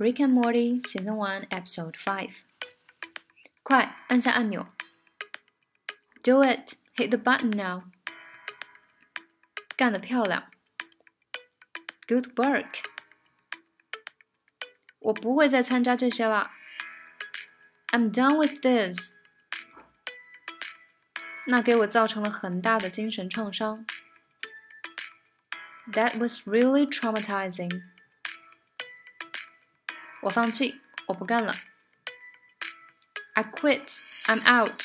Rick and Morty Season One Episode Five。快按下按钮。Do it! Hit the button now. 干得漂亮。Good work. 我不会再参加这些了。I'm done with this. 那给我造成了很大的精神创伤。That was really traumatizing. 我放弃，我不干了。I quit. I'm out.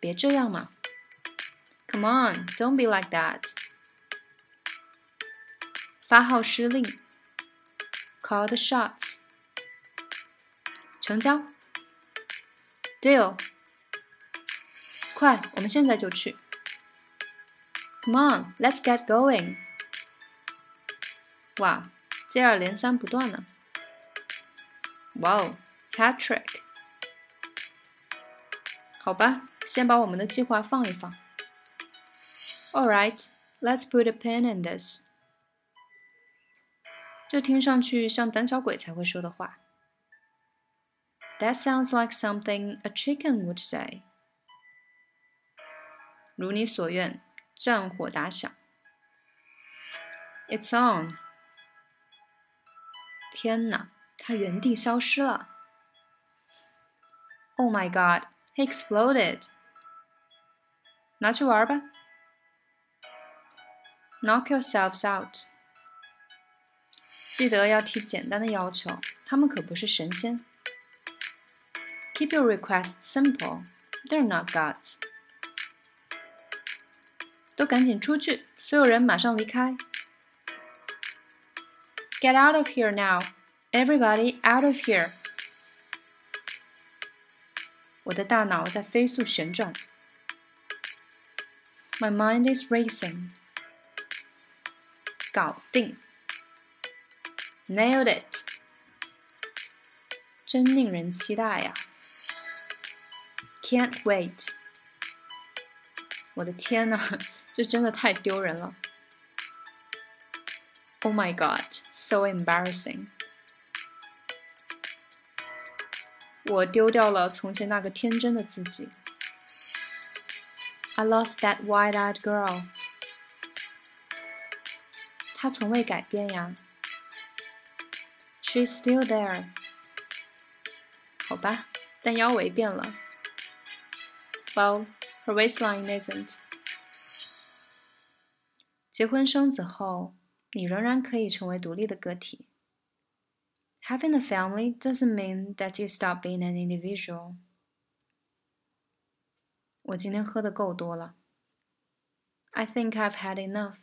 别这样嘛。Come on, don't be like that. 发号施令。Call the shots. 成交。Deal. 快，我们现在就去。Come on, let's get going. 哇， 接二连三不断呢。Wow, hat trick. 好吧，先把我们的计划放一放。All right, let's put a pin in this. 这听上去像胆小鬼才会说的话。That sounds like something a chicken would say. 如你所愿，战火打响。It's on！ 天哪，它原地消失了。Oh my god! He exploded! 拿去玩吧。Knock yourselves out！记得要提简单的要求，他们可不是神仙。Keep your requests simple. They're not gods. 都赶紧出去！所有人马上离开。 Get out of here now! Everybody out of here! 我的大脑在飞速旋转。My mind is racing. 搞定。Nailed it. 真令人期待呀！Can't wait. 我的天呐！这真的太丢人了。Oh my god, so embarrassing！我丢掉了从前那个天真的自己。I lost that wide-eyed girl。她从未改变呀。She's still there。好吧，但腰围变了。Well, her waistline isn't. 结婚生子后， 你仍然可以成为独立的个体。Having a family doesn't mean that you stop being an individual。我今天喝的够多了。I think I've had enough。